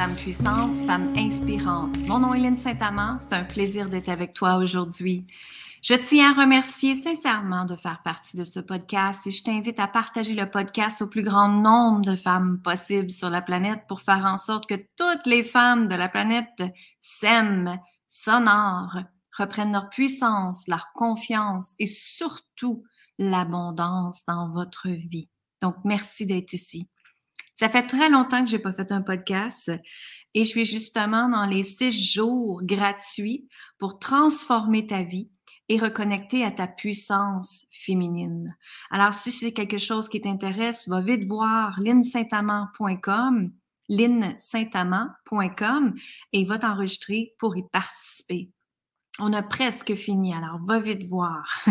femme puissante, femme inspirante. Mon nom est Lynne Saint-Amand. C'est un plaisir d'être avec toi aujourd'hui. Je tiens à remercier sincèrement de faire partie de ce podcast et je t'invite à partager le podcast au plus grand nombre de femmes possible sur la planète pour faire en sorte que toutes les femmes de la planète s'aiment, s'honorent, reprennent leur puissance, leur confiance et surtout l'abondance dans votre vie. Donc, merci d'être ici. Ça fait très longtemps que j'ai pas fait un podcast et je suis justement dans les six jours gratuits pour transformer ta vie et reconnecter à ta puissance féminine. Alors, si c'est quelque chose qui t'intéresse, va vite voir linsaintamant.com, linsaintamant.com et va t'enregistrer pour y participer. On a presque fini, alors va vite voir.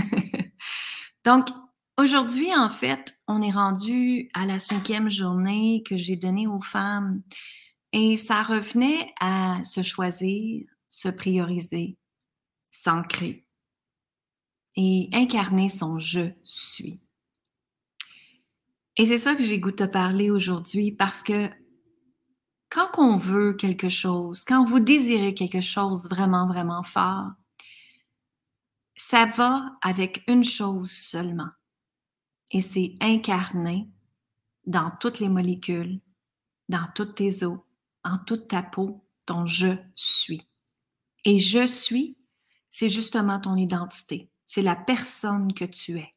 Donc, Aujourd'hui, en fait, on est rendu à la cinquième journée que j'ai donnée aux femmes et ça revenait à se choisir, se prioriser, s'ancrer et incarner son je suis. Et c'est ça que j'ai goût de parler aujourd'hui parce que quand on veut quelque chose, quand vous désirez quelque chose vraiment, vraiment fort, ça va avec une chose seulement et c'est incarné dans toutes les molécules, dans toutes tes os, en toute ta peau, ton je suis. Et je suis, c'est justement ton identité. C'est la personne que tu es.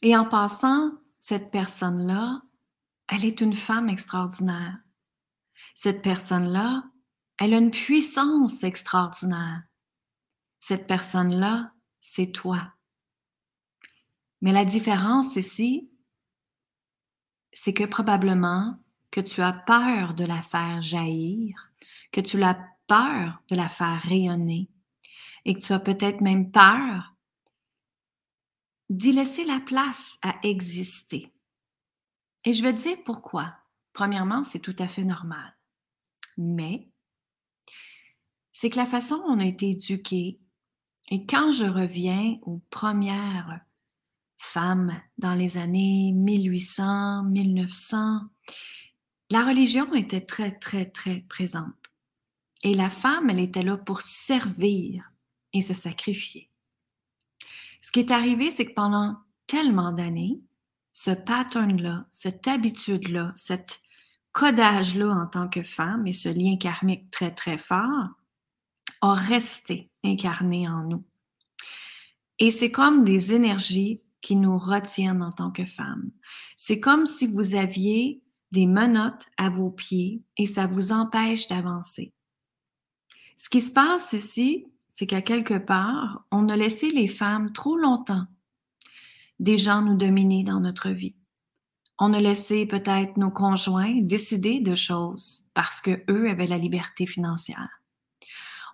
Et en passant, cette personne-là, elle est une femme extraordinaire. Cette personne-là, elle a une puissance extraordinaire. Cette personne-là, c'est toi. Mais la différence ici, c'est que probablement que tu as peur de la faire jaillir, que tu as peur de la faire rayonner et que tu as peut-être même peur d'y laisser la place à exister. Et je vais te dire pourquoi. Premièrement, c'est tout à fait normal. Mais c'est que la façon dont on a été éduqué, et quand je reviens aux premières femmes dans les années 1800, 1900, la religion était très, très, très présente. Et la femme, elle était là pour servir et se sacrifier. Ce qui est arrivé, c'est que pendant tellement d'années, ce pattern-là, cette habitude-là, cet codage-là en tant que femme et ce lien karmique très, très fort a resté incarné en nous. Et c'est comme des énergies qui nous retiennent en tant que femmes. C'est comme si vous aviez des menottes à vos pieds et ça vous empêche d'avancer. Ce qui se passe ici, c'est qu'à quelque part, on a laissé les femmes trop longtemps des gens nous dominer dans notre vie. On a laissé peut-être nos conjoints décider de choses parce que eux avaient la liberté financière.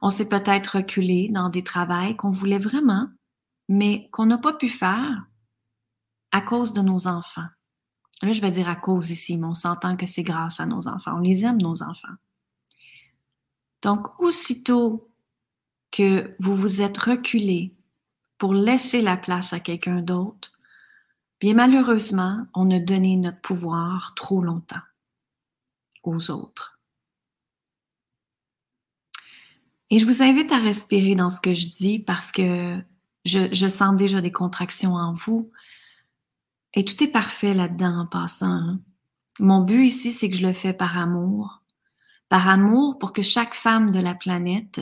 On s'est peut-être reculé dans des travails qu'on voulait vraiment, mais qu'on n'a pas pu faire à cause de nos enfants. Là, je vais dire à cause ici, mais on s'entend que c'est grâce à nos enfants. On les aime, nos enfants. Donc, aussitôt que vous vous êtes reculé pour laisser la place à quelqu'un d'autre, bien malheureusement, on a donné notre pouvoir trop longtemps aux autres. Et je vous invite à respirer dans ce que je dis parce que je, sens déjà des contractions en vous. Et tout est parfait là-dedans en passant. Hein. Mon but ici, c'est que je le fais par amour. Par amour pour que chaque femme de la planète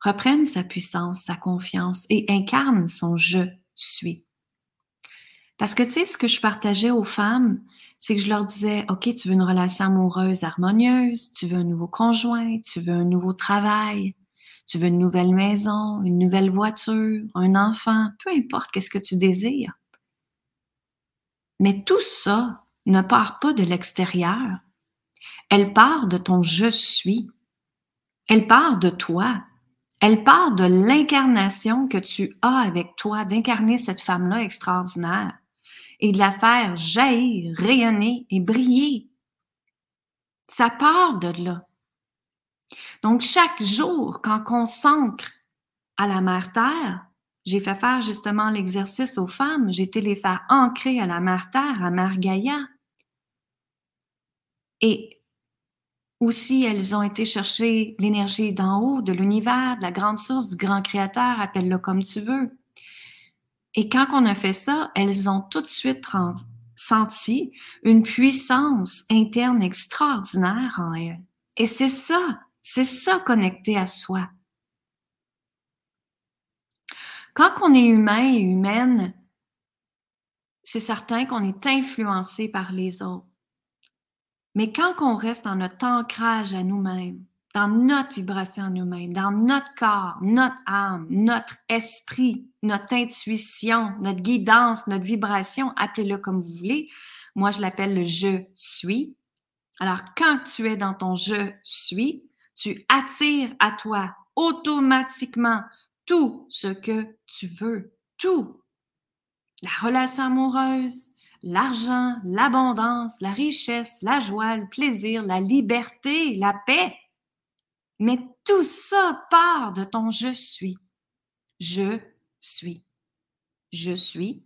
reprenne sa puissance, sa confiance et incarne son je suis. Parce que tu sais, ce que je partageais aux femmes, c'est que je leur disais, OK, tu veux une relation amoureuse harmonieuse, tu veux un nouveau conjoint, tu veux un nouveau travail, tu veux une nouvelle maison, une nouvelle voiture, un enfant, peu importe qu'est-ce que tu désires. Mais tout ça ne part pas de l'extérieur. Elle part de ton je suis. Elle part de toi. Elle part de l'incarnation que tu as avec toi, d'incarner cette femme-là extraordinaire et de la faire jaillir, rayonner et briller. Ça part de là. Donc, chaque jour, quand on s'ancre à la mère Terre, j'ai fait faire justement l'exercice aux femmes, j'ai été les faire ancrer à la mère Terre, à mère Gaïa. Et aussi, elles ont été chercher l'énergie d'en haut, de l'univers, de la grande source, du grand créateur, appelle-le comme tu veux. Et quand on a fait ça, elles ont tout de suite senti une puissance interne extraordinaire en elles. Et c'est ça, c'est ça connecté à soi. Quand on est humain et humaine, c'est certain qu'on est influencé par les autres. Mais quand on reste dans notre ancrage à nous-mêmes, dans notre vibration à nous-mêmes, dans notre corps, notre âme, notre esprit, notre intuition, notre guidance, notre vibration, appelez-le comme vous voulez. Moi, je l'appelle le je suis. Alors, quand tu es dans ton je suis, tu attires à toi automatiquement tout ce que tu veux, tout. La relation amoureuse, l'argent, l'abondance, la richesse, la joie, le plaisir, la liberté, la paix. Mais tout ça part de ton je suis. Je suis. Je suis.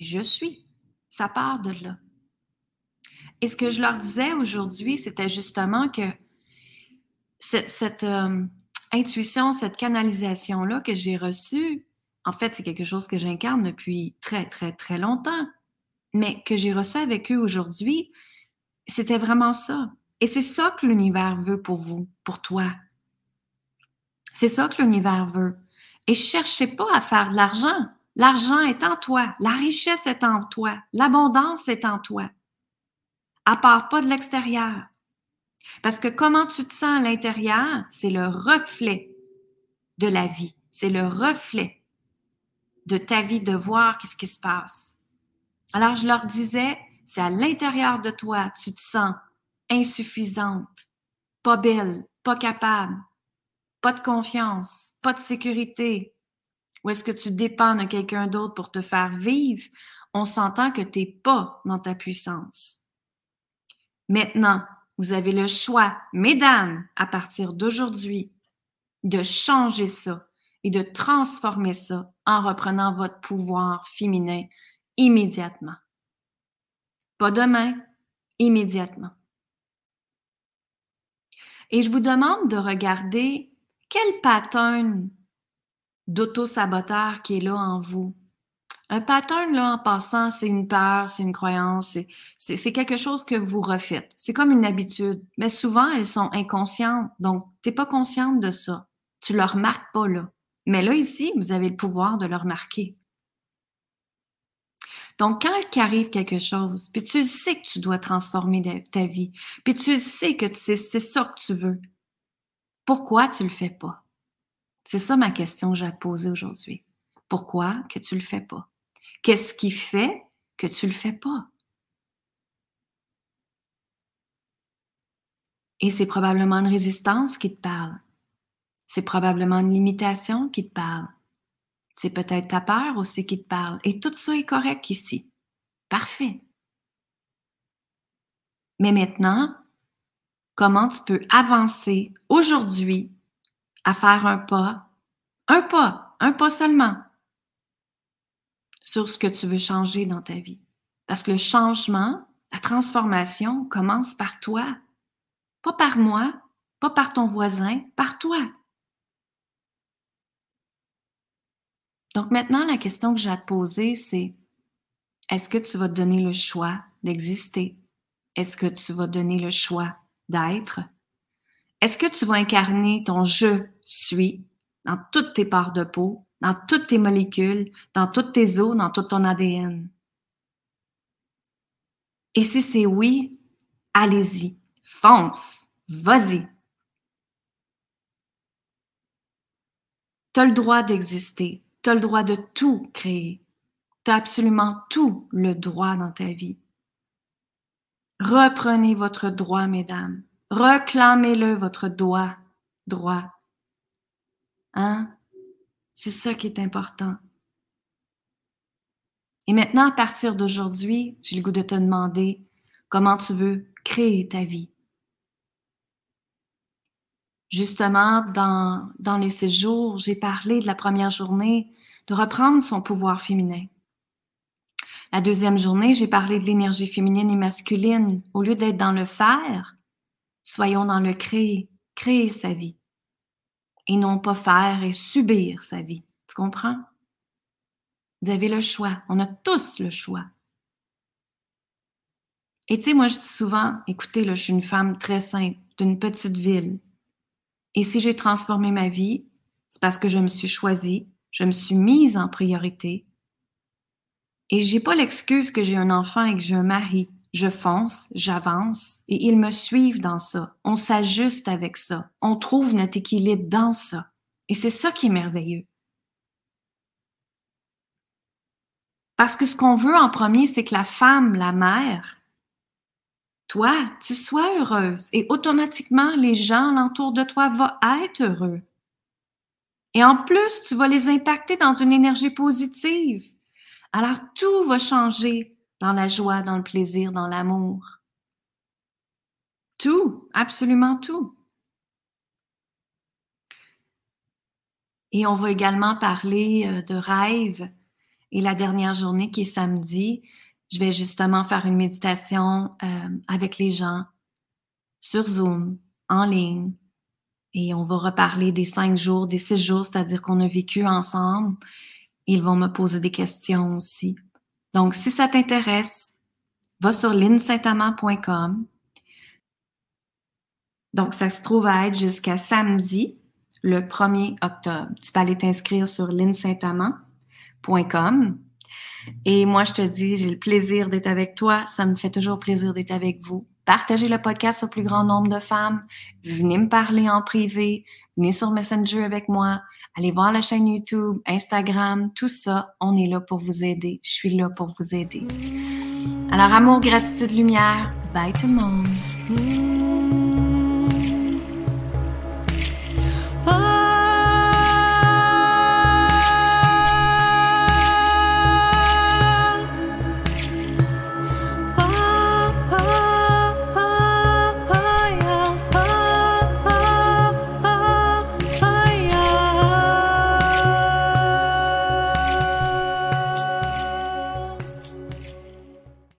Je suis. Ça part de là. Et ce que je leur disais aujourd'hui, c'était justement que cette, euh, intuition, cette canalisation-là que j'ai reçue, en fait, c'est quelque chose que j'incarne depuis très, très, très longtemps, mais que j'ai reçu avec eux aujourd'hui, c'était vraiment ça. Et c'est ça que l'univers veut pour vous, pour toi. C'est ça que l'univers veut. Et cherchez pas à faire de l'argent. L'argent est en toi, la richesse est en toi, l'abondance est en toi. À part pas de l'extérieur. Parce que comment tu te sens à l'intérieur, c'est le reflet de la vie. C'est le reflet de ta vie de voir qu'est-ce qui se passe. Alors, je leur disais, c'est à l'intérieur de toi, tu te sens insuffisante, pas belle, pas capable, pas de confiance, pas de sécurité, ou est-ce que tu dépends de quelqu'un d'autre pour te faire vivre, on s'entend que tu n'es pas dans ta puissance. Maintenant, vous avez le choix, mesdames, à partir d'aujourd'hui, de changer ça et de transformer ça en reprenant votre pouvoir féminin immédiatement. Pas demain, immédiatement. Et je vous demande de regarder quel pattern d'auto-saboteur qui est là en vous. Un pattern, là, en passant, c'est une peur, c'est une croyance, c'est quelque chose que vous refaites. C'est comme une habitude. Mais souvent, elles sont inconscientes. Donc, tu n'es pas consciente de ça. Tu ne le remarques pas là. Mais là, ici, vous avez le pouvoir de le remarquer. Donc, quand il arrive quelque chose, puis tu sais que tu dois transformer ta vie, puis tu sais que c'est ça que tu veux, pourquoi tu le fais pas? C'est ça ma question que j'ai à te poser aujourd'hui. Pourquoi que tu le fais pas? Qu'est-ce qui fait que tu le fais pas? Et c'est probablement une résistance qui te parle. C'est probablement une limitation qui te parle. C'est peut-être ta peur aussi qui te parle. Et tout ça est correct ici. Parfait. Mais maintenant, comment tu peux avancer aujourd'hui à faire un pas, un pas, un pas seulement, sur ce que tu veux changer dans ta vie? Parce que le changement, la transformation commence par toi, pas par moi, pas par ton voisin, par toi. Donc maintenant, la question que j'ai à te poser, c'est est-ce que tu vas te donner le choix d'exister? Est-ce que tu vas donner le choix d'être? Est-ce que tu vas incarner ton je suis dans toutes tes parts de peau dans toutes tes molécules, dans toutes tes os, dans tout ton ADN? Et si c'est oui, allez-y, fonce, vas-y. Tu as le droit d'exister, tu as le droit de tout créer, tu as absolument tout le droit dans ta vie. Reprenez votre droit, mesdames. Reclamez-le, votre droit, droit. Hein? C'est ça qui est important. Et maintenant, à partir d'aujourd'hui, j'ai le goût de te demander comment tu veux créer ta vie. Justement, dans, dans les séjours, j'ai parlé de la première journée de reprendre son pouvoir féminin. La deuxième journée, j'ai parlé de l'énergie féminine et masculine. Au lieu d'être dans le faire, soyons dans le créer, créer sa vie. Et non pas faire et subir sa vie. Tu comprends? Vous avez le choix. On a tous le choix. Et tu sais, moi, je dis souvent, écoutez, là, je suis une femme très simple, d'une petite ville. Et si j'ai transformé ma vie, c'est parce que je me suis choisie, je me suis mise en priorité. Et j'ai pas l'excuse que j'ai un enfant et que j'ai un mari. Je fonce, j'avance et ils me suivent dans ça. On s'ajuste avec ça. On trouve notre équilibre dans ça. Et c'est ça qui est merveilleux. Parce que ce qu'on veut en premier, c'est que la femme, la mère, toi, tu sois heureuse et automatiquement les gens alentour de toi vont être heureux. Et en plus, tu vas les impacter dans une énergie positive. Alors tout va changer dans la joie, dans le plaisir, dans l'amour. Tout, absolument tout. Et on va également parler euh, de rêve. Et la dernière journée qui est samedi, je vais justement faire une méditation euh, avec les gens sur Zoom, en ligne. Et on va reparler des cinq jours, des six jours, c'est-à-dire qu'on a vécu ensemble. Ils vont me poser des questions aussi. Donc, si ça t'intéresse, va sur linsaintamant.com. Donc, ça se trouve à être jusqu'à samedi, le 1er octobre. Tu peux aller t'inscrire sur linsaintamant.com. Et moi, je te dis, j'ai le plaisir d'être avec toi. Ça me fait toujours plaisir d'être avec vous. Partagez le podcast au plus grand nombre de femmes. Venez me parler en privé. Venez sur Messenger avec moi. Allez voir la chaîne YouTube, Instagram, tout ça. On est là pour vous aider. Je suis là pour vous aider. Alors, amour, gratitude, lumière. Bye tout le monde.